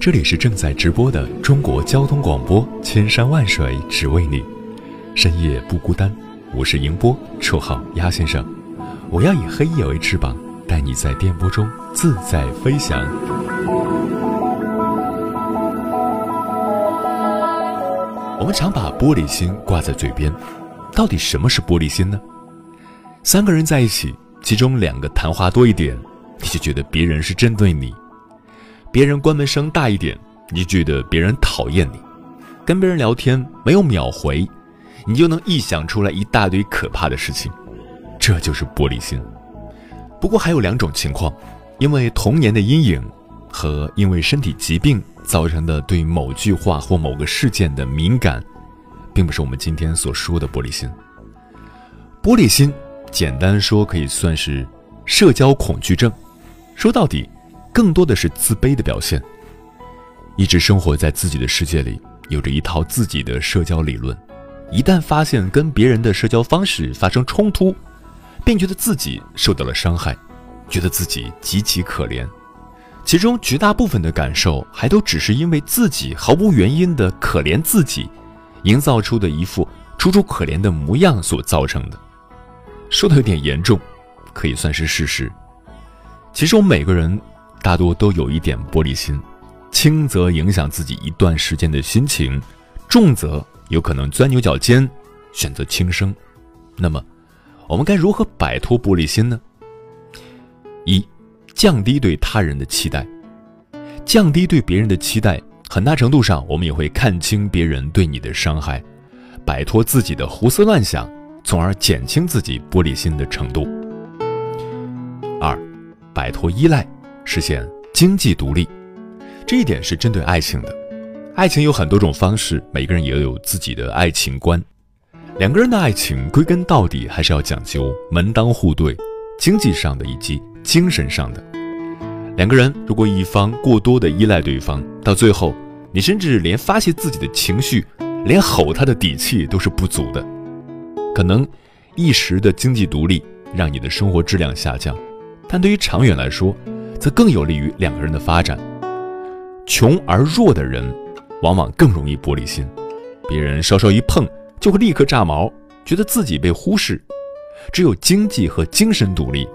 这里是正在直播的中国交通广播，千山万水只为你，深夜不孤单。我是迎波，绰号鸭先生。我要以黑夜为翅膀，带你在电波中自在飞翔。我们常把玻璃心挂在嘴边，到底什么是玻璃心呢？三个人在一起，其中两个谈话多一点，你就觉得别人是针对你。别人关门声大一点，你就觉得别人讨厌你；跟别人聊天没有秒回，你就能臆想出来一大堆可怕的事情。这就是玻璃心。不过还有两种情况：因为童年的阴影和因为身体疾病造成的对某句话或某个事件的敏感，并不是我们今天所说的玻璃心。玻璃心，简单说可以算是社交恐惧症。说到底。更多的是自卑的表现。一直生活在自己的世界里，有着一套自己的社交理论。一旦发现跟别人的社交方式发生冲突，便觉得自己受到了伤害，觉得自己极其可怜。其中绝大部分的感受，还都只是因为自己毫无原因的可怜自己，营造出的一副楚楚可怜的模样所造成的。说的有点严重，可以算是事实。其实我们每个人。大多都有一点玻璃心，轻则影响自己一段时间的心情，重则有可能钻牛角尖，选择轻生。那么，我们该如何摆脱玻璃心呢？一，降低对他人的期待，降低对别人的期待，很大程度上我们也会看清别人对你的伤害，摆脱自己的胡思乱想，从而减轻自己玻璃心的程度。二，摆脱依赖。实现经济独立，这一点是针对爱情的。爱情有很多种方式，每个人也有自己的爱情观。两个人的爱情归根到底还是要讲究门当户对、经济上的以及精神上的。两个人如果一方过多的依赖对方，到最后你甚至连发泄自己的情绪、连吼他的底气都是不足的。可能一时的经济独立让你的生活质量下降，但对于长远来说，则更有利于两个人的发展。穷而弱的人，往往更容易玻璃心，别人稍稍一碰就会立刻炸毛，觉得自己被忽视。只有经济和精神独立，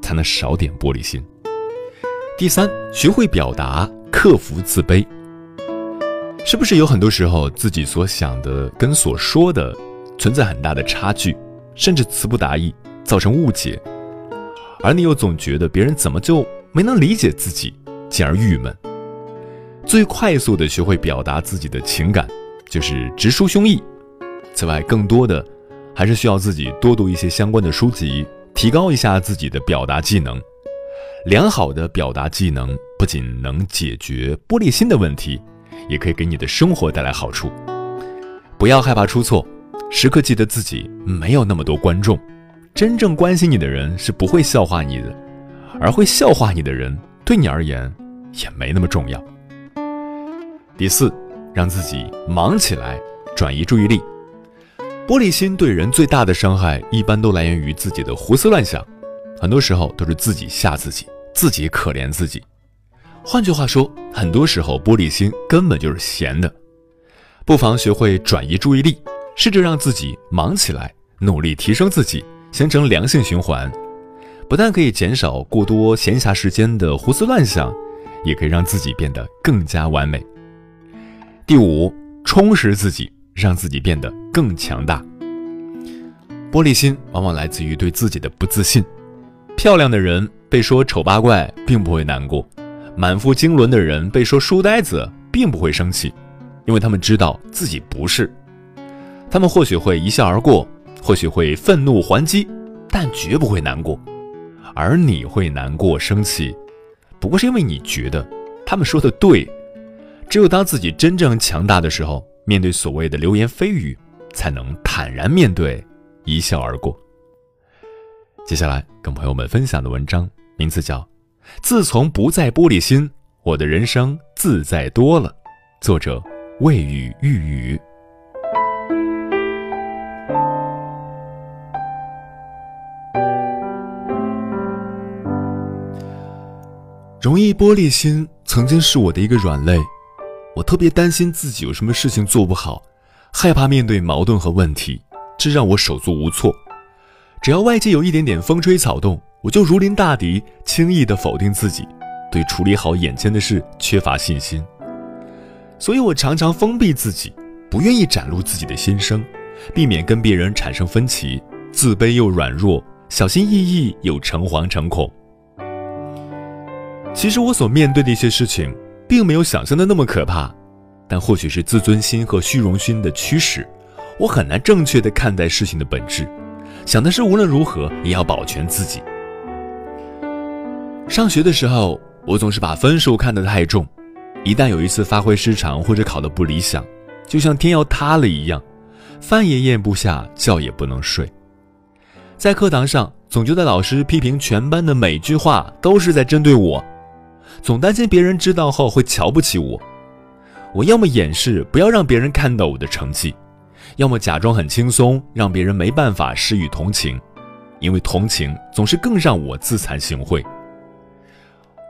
才能少点玻璃心。第三，学会表达，克服自卑。是不是有很多时候自己所想的跟所说的存在很大的差距，甚至词不达意，造成误解，而你又总觉得别人怎么就？没能理解自己，进而郁闷。最快速的学会表达自己的情感，就是直抒胸臆。此外，更多的还是需要自己多读一些相关的书籍，提高一下自己的表达技能。良好的表达技能不仅能解决玻璃心的问题，也可以给你的生活带来好处。不要害怕出错，时刻记得自己没有那么多观众，真正关心你的人是不会笑话你的。而会笑话你的人，对你而言也没那么重要。第四，让自己忙起来，转移注意力。玻璃心对人最大的伤害，一般都来源于自己的胡思乱想，很多时候都是自己吓自己，自己可怜自己。换句话说，很多时候玻璃心根本就是闲的。不妨学会转移注意力，试着让自己忙起来，努力提升自己，形成良性循环。不但可以减少过多闲暇时间的胡思乱想，也可以让自己变得更加完美。第五，充实自己，让自己变得更强大。玻璃心往往来自于对自己的不自信。漂亮的人被说丑八怪，并不会难过；满腹经纶的人被说书呆子，并不会生气，因为他们知道自己不是。他们或许会一笑而过，或许会愤怒还击，但绝不会难过。而你会难过、生气，不过是因为你觉得他们说的对。只有当自己真正强大的时候，面对所谓的流言蜚语，才能坦然面对。一笑而过。接下来跟朋友们分享的文章名字叫《自从不再玻璃心，我的人生自在多了》，作者未雨欲语。容易玻璃心曾经是我的一个软肋，我特别担心自己有什么事情做不好，害怕面对矛盾和问题。这让我手足无措。只要外界有一点点风吹草动，我就如临大敌，轻易的否定自己，对处理好眼前的事缺乏信心。所以我常常封闭自己，不愿意展露自己的心声，避免跟别人产生分歧，自卑又软弱，小心翼翼又诚惶诚恐。其实我所面对的一些事情，并没有想象的那么可怕，但或许是自尊心和虚荣心的驱使。我很难正确的看待事情的本质，想的是无论如何也要保全自己。上学的时候，我总是把分数看得太重，一旦有一次发挥失常或者考得不理想，就像天要塌了一样，饭也咽不下，觉也不能睡。在课堂上，总觉得老师批评全班的每句话都是在针对我，总担心别人知道后会瞧不起我。我要么掩饰，不要让别人看到我的成绩。要么假装很轻松，让别人没办法施予同情，因为同情总是更让我自惭形秽。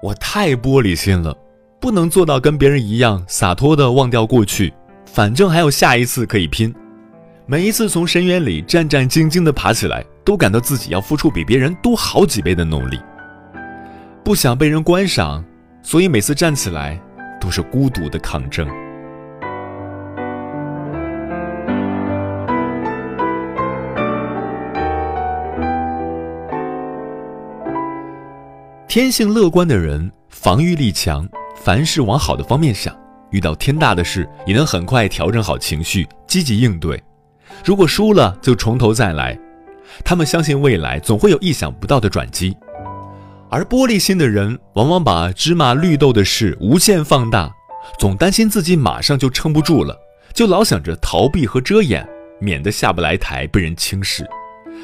我太玻璃心了，不能做到跟别人一样洒脱的忘掉过去，反正还有下一次可以拼。每一次从深渊里战战兢兢地爬起来，都感到自己要付出比别人多好几倍的努力。不想被人观赏，所以每次站起来都是孤独的抗争。天性乐观的人，防御力强，凡事往好的方面想，遇到天大的事也能很快调整好情绪，积极应对。如果输了，就从头再来。他们相信未来总会有意想不到的转机。而玻璃心的人，往往把芝麻绿豆的事无限放大，总担心自己马上就撑不住了，就老想着逃避和遮掩，免得下不来台被人轻视，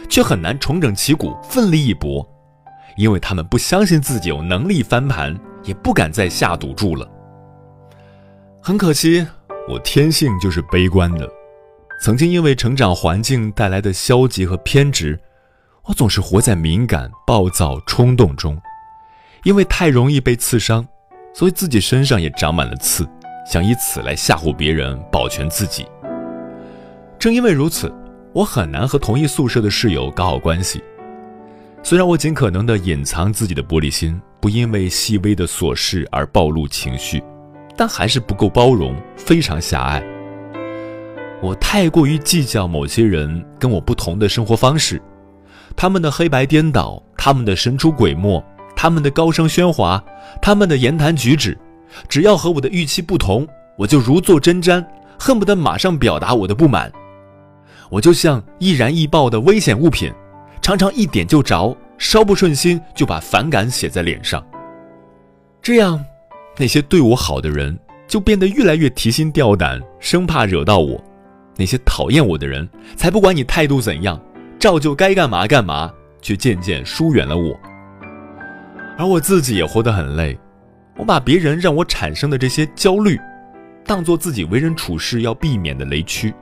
却很难重整旗鼓，奋力一搏。因为他们不相信自己有能力翻盘，也不敢再下赌注了。很可惜，我天性就是悲观的。曾经因为成长环境带来的消极和偏执，我总是活在敏感、暴躁、冲动中。因为太容易被刺伤，所以自己身上也长满了刺，想以此来吓唬别人，保全自己。正因为如此，我很难和同一宿舍的室友搞好关系。虽然我尽可能的隐藏自己的玻璃心，不因为细微的琐事而暴露情绪，但还是不够包容，非常狭隘。我太过于计较某些人跟我不同的生活方式，他们的黑白颠倒，他们的神出鬼没，他们的高声喧哗，他们的言谈举止，只要和我的预期不同，我就如坐针毡，恨不得马上表达我的不满。我就像易燃易爆的危险物品。常常一点就着，稍不顺心就把反感写在脸上。这样，那些对我好的人就变得越来越提心吊胆，生怕惹到我；那些讨厌我的人，才不管你态度怎样，照旧该干嘛干嘛，却渐渐疏远了我。而我自己也活得很累，我把别人让我产生的这些焦虑，当做自己为人处事要避免的雷区，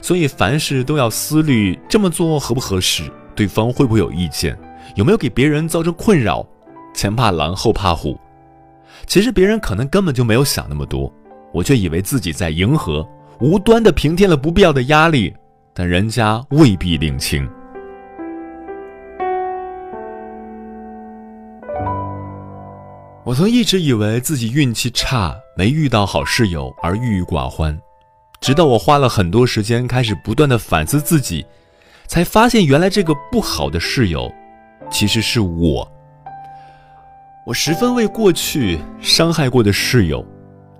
所以凡事都要思虑这么做合不合适。对方会不会有意见？有没有给别人造成困扰？前怕狼后怕虎，其实别人可能根本就没有想那么多，我却以为自己在迎合，无端的平添了不必要的压力，但人家未必领情。我曾一直以为自己运气差，没遇到好室友而郁郁寡欢，直到我花了很多时间开始不断的反思自己，才发现原来这个不好的室友，其实是我。我十分为过去伤害过的室友，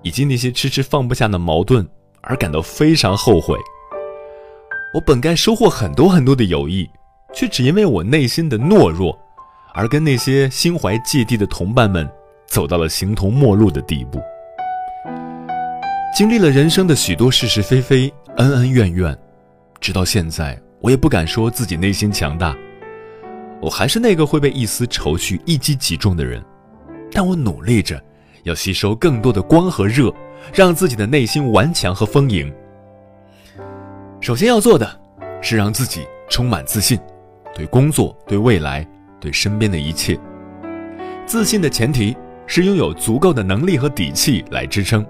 以及那些迟迟放不下的矛盾而感到非常后悔。我本该收获很多很多的友谊，却只因为我内心的懦弱，而跟那些心怀芥蒂的同伴们走到了形同陌路的地步。经历了人生的许多是是非非、恩恩怨怨，直到现在，我也不敢说自己内心强大。我还是那个会被一丝愁绪一击即中的人。但我努力着，要吸收更多的光和热，让自己的内心顽强和丰盈。首先要做的，是让自己充满自信，对工作、对未来、对身边的一切。自信的前提是拥有足够的能力和底气来支撑。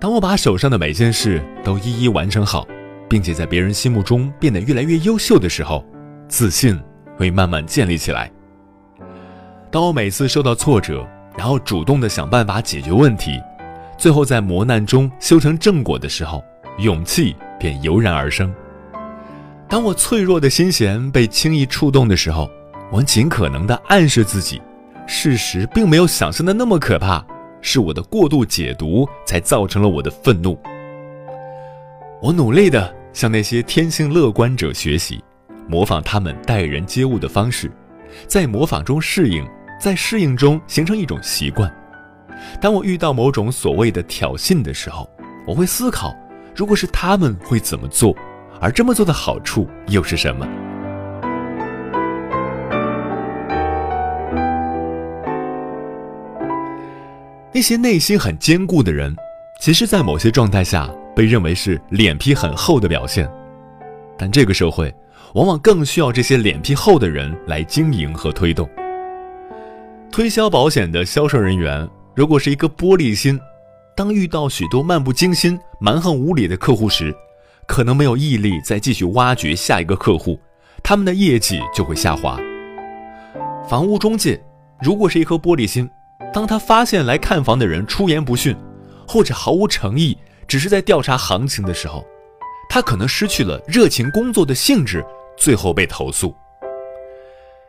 当我把手上的每件事都一一完成好，并且在别人心目中变得越来越优秀的时候，自信会慢慢建立起来。当我每次受到挫折，然后主动的想办法解决问题，最后在磨难中修成正果的时候，勇气便油然而生。当我脆弱的心弦被轻易触动的时候，我尽可能的暗示自己，事实并没有想象的那么可怕，是我的过度解读才造成了我的愤怒。我努力的向那些天性乐观者学习，模仿他们待人接物的方式，在模仿中适应。在适应中形成一种习惯。当我遇到某种所谓的挑衅的时候，我会思考，如果是他们会怎么做，而这么做的好处又是什么？那些内心很坚固的人，其实，在某些状态下被认为是脸皮很厚的表现，但这个社会往往更需要这些脸皮厚的人来经营和推动。推销保险的销售人员，如果是一颗玻璃心，当遇到许多漫不经心、蛮横无理的客户时，可能没有毅力再继续挖掘下一个客户，他们的业绩就会下滑。房屋中介如果是一颗玻璃心，当他发现来看房的人出言不逊，或者毫无诚意，只是在调查行情的时候，他可能失去了热情工作的兴致，最后被投诉。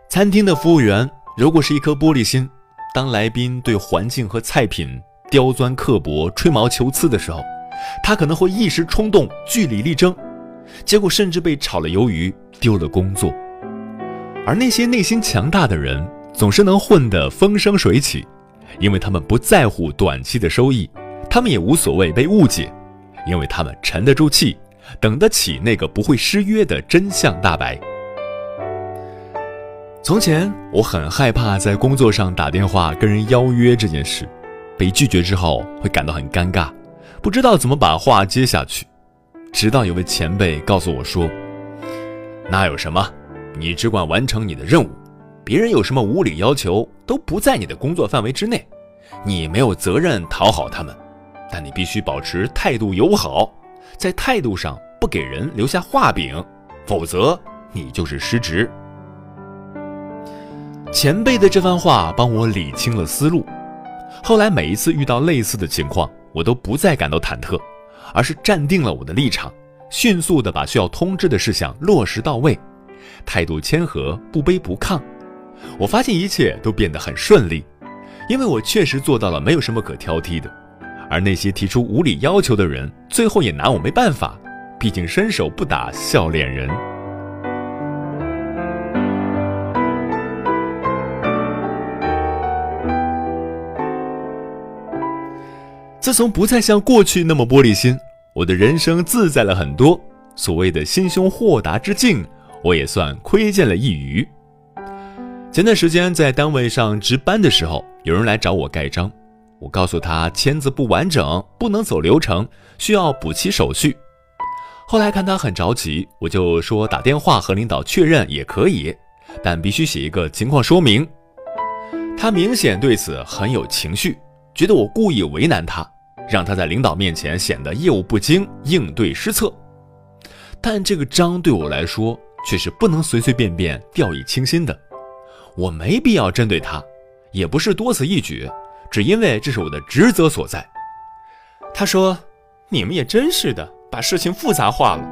餐厅的服务员。如果是一颗玻璃心，当来宾对环境和菜品刁钻刻薄、吹毛求疵的时候，他可能会一时冲动据理力争，结果甚至被炒了鱿鱼，丢了工作。而那些内心强大的人，总是能混得风生水起，因为他们不在乎短期的收益，他们也无所谓被误解，因为他们沉得住气，等得起那个不会失约的真相大白。从前我很害怕在工作上打电话跟人邀约这件事，被拒绝之后会感到很尴尬，不知道怎么把话接下去。直到有位前辈告诉我说：“那有什么？你只管完成你的任务，别人有什么无理要求都不在你的工作范围之内，你没有责任讨好他们，但你必须保持态度友好，在态度上不给人留下画饼，否则你就是失职。”前辈的这番话帮我理清了思路，后来每一次遇到类似的情况，我都不再感到忐忑，而是站定了我的立场，迅速的把需要通知的事项落实到位，态度谦和，不卑不亢。我发现一切都变得很顺利，因为我确实做到了没有什么可挑剔的，而那些提出无理要求的人，最后也拿我没办法，毕竟伸手不打笑脸人。自从不再像过去那么玻璃心，我的人生自在了很多。所谓的心胸豁达之境，我也算窥见了一隅。前段时间在单位上值班的时候，有人来找我盖章，我告诉他签字不完整，不能走流程，需要补齐手续。后来看他很着急，我就说打电话和领导确认也可以，但必须写一个情况说明。他明显对此很有情绪，觉得我故意为难他。让他在领导面前显得业务不精、应对失策，但这个章对我来说却是不能随随便便掉以轻心的。我没必要针对他，也不是多此一举，只因为这是我的职责所在。他说：“你们也真是的，把事情复杂化了。”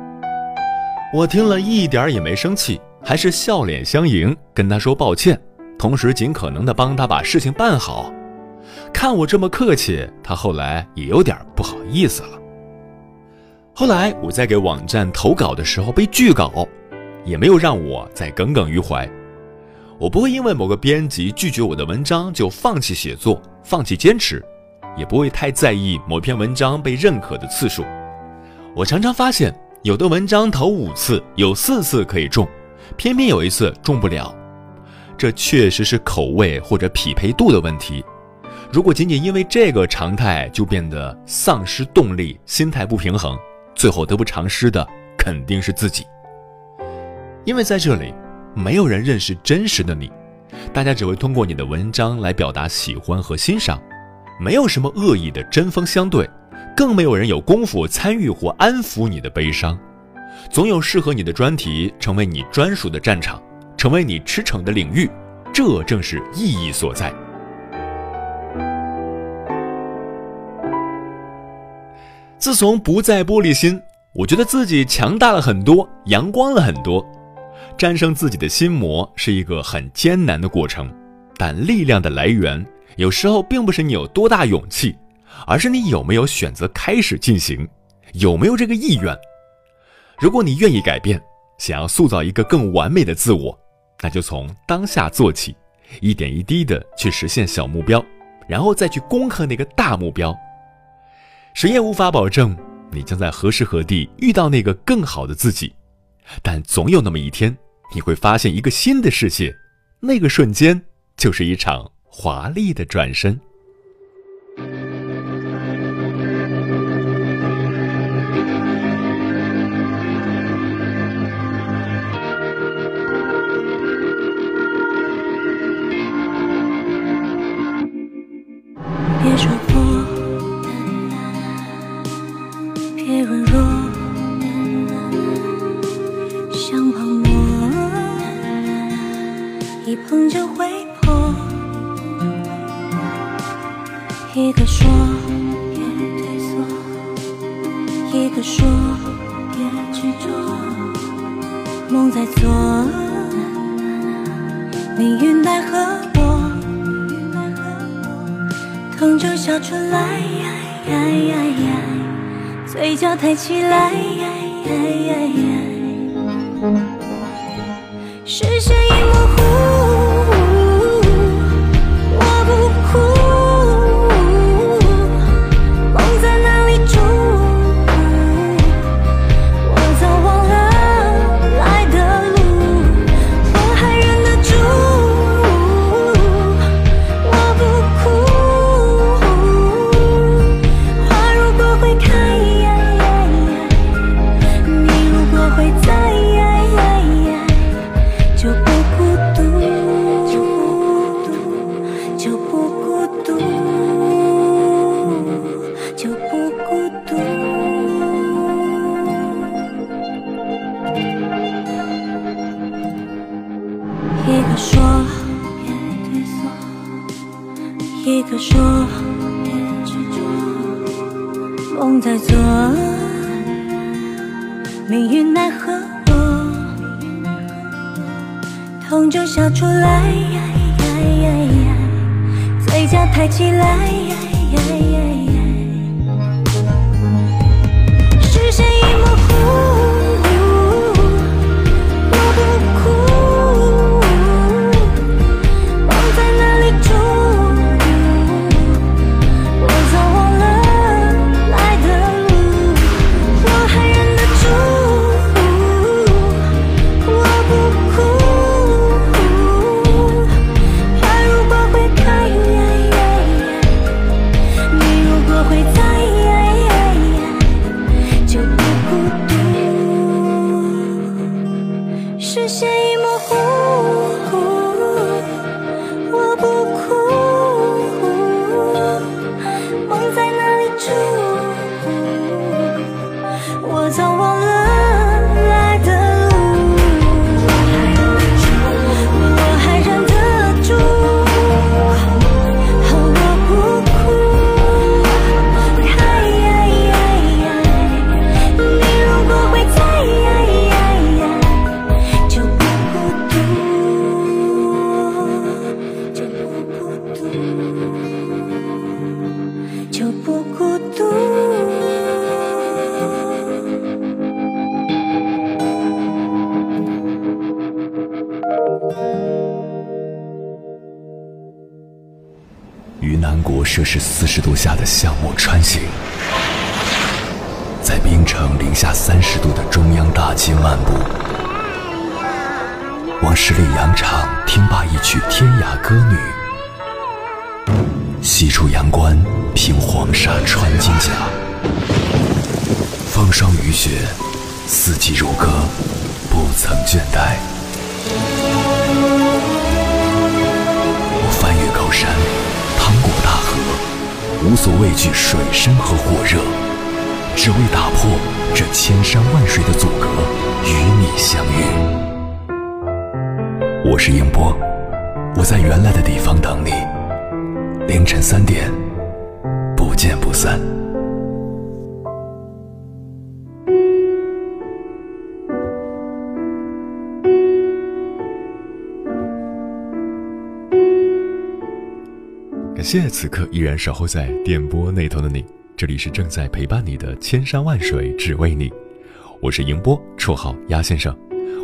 我听了一点也没生气，还是笑脸相迎，跟他说抱歉，同时尽可能的帮他把事情办好。看我这么客气，他后来也有点不好意思了。后来我在给网站投稿的时候被拒稿，也没有让我再耿耿于怀。我不会因为某个编辑拒绝我的文章就放弃写作、放弃坚持，也不会太在意某篇文章被认可的次数。我常常发现，有的文章投五次有四次可以中，偏偏有一次中不了，这确实是口味或者匹配度的问题。如果仅仅因为这个常态就变得丧失动力、心态不平衡。最后得不偿失的肯定是自己，因为在这里，没有人认识真实的你，大家只会通过你的文章来表达喜欢和欣赏，没有什么恶意的针锋相对，更没有人有功夫参与或安抚你的悲伤，总有适合你的专题成为你专属的战场，成为你驰骋的领域，这正是意义所在。自从不再玻璃心，我觉得自己强大了很多，阳光了很多。战胜自己的心魔是一个很艰难的过程，但力量的来源有时候并不是你有多大勇气，而是你有没有选择开始进行，有没有这个意愿。如果你愿意改变，想要塑造一个更完美的自我，那就从当下做起，一点一滴的去实现小目标，然后再去攻克那个大目标。谁也无法保证你将在何时何地遇到那个更好的自己，但总有那么一天，你会发现一个新的世界，那个瞬间就是一场华丽的转身。别说抬起来，脚抬起来。出阳关凭黄沙穿金甲，风霜雨雪，四季如歌，不曾倦怠。我翻越高山，趟过大河，无所畏惧水深和火热，只为打破这千山万水的阻隔，与你相遇。我是英波，我在原来的地方等你，凌晨三点，不见不散。感谢此刻依然守候在电波那头的你，这里是正在陪伴你的千山万水只为你，我是迎波，绰号鸭先生，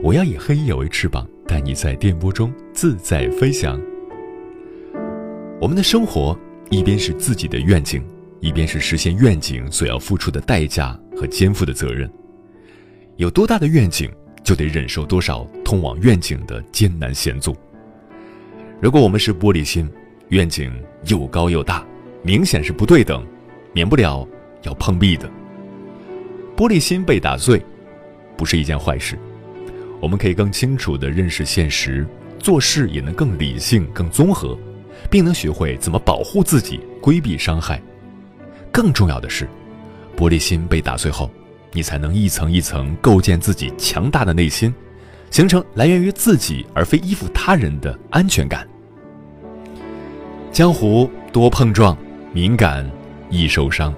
我要以黑夜为翅膀，带你在电波中自在飞翔。我们的生活一边是自己的愿景，一边是实现愿景所要付出的代价和肩负的责任。有多大的愿景，就得忍受多少通往愿景的艰难险阻。如果我们是玻璃心，愿景又高又大，明显是不对等，免不了要碰壁的。玻璃心被打碎，不是一件坏事。我们可以更清楚地认识现实，做事也能更理性、更综合，并能学会怎么保护自己，规避伤害。更重要的是，玻璃心被打碎后，你才能一层一层构建自己强大的内心，形成来源于自己而非依附他人的安全感。江湖多碰撞，敏感易受伤。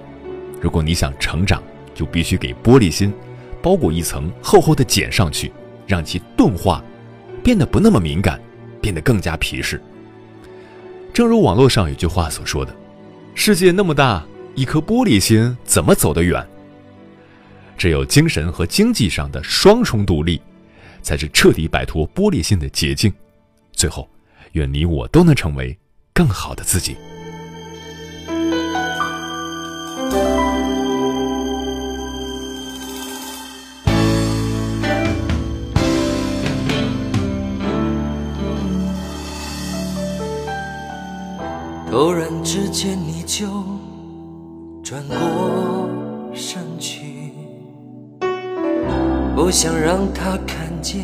如果你想成长，就必须给玻璃心包裹一层厚厚的茧上去，让其钝化，变得不那么敏感，变得更加皮实。正如网络上有句话所说的：“世界那么大，一颗玻璃心怎么走得远？”只有精神和经济上的双重独立，才是彻底摆脱玻璃心的捷径。最后，愿你我都能成为。更好的自己。突然之间，你就转过身去，不想让他看见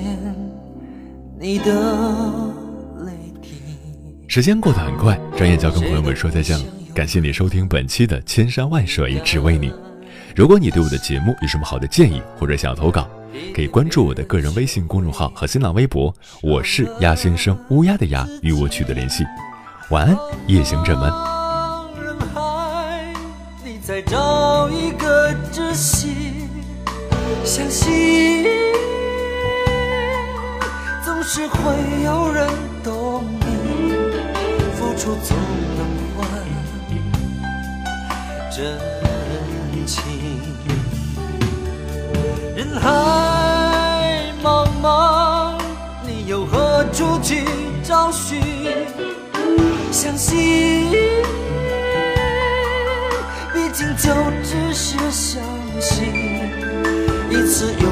你的。时间过得很快，转眼就要跟朋友们说再见了。感谢你收听本期的《千山万水只为你》。如果你对我的节目有什么好的建议，或者想要投稿，可以关注我的个人微信公众号和新浪微博，我是鸭先生，乌鸦的鸭，与我取得联系。晚安，夜行者们。人海，你再找一个知心，相信总是会有人懂你，付出总能换真情。人海茫茫，你又何处去找寻？相信，毕竟就只是相信，一次又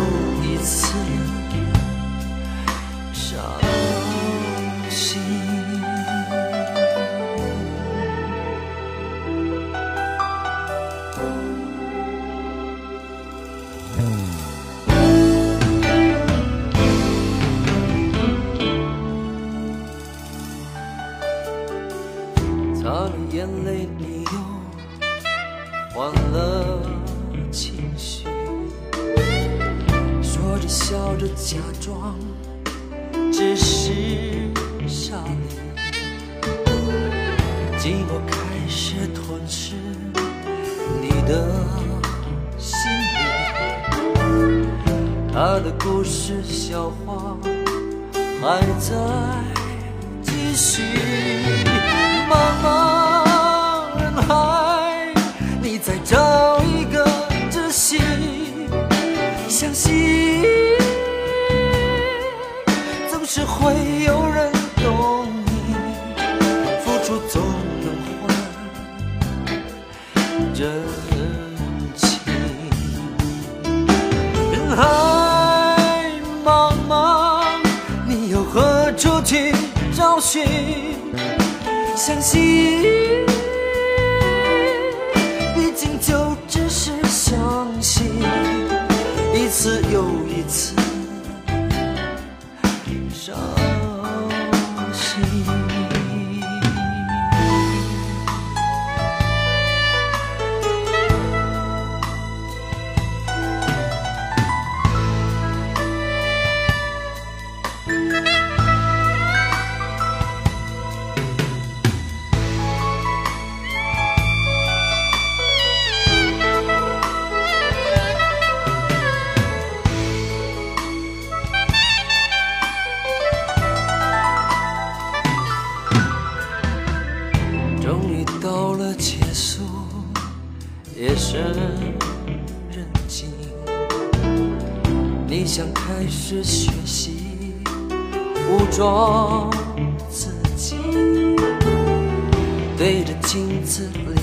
的心里。他的故事笑话还在继续。茫茫找寻？相信，毕竟就只是相信，一次又一次伤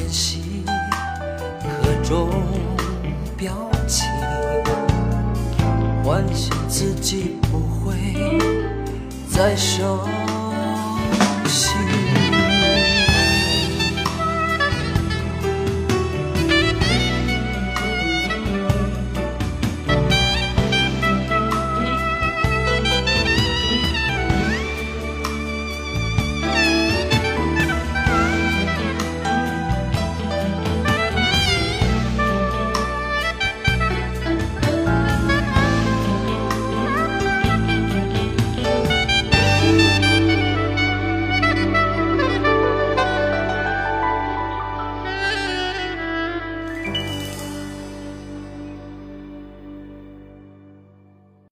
练习各种表情，幻想自己不会再伤。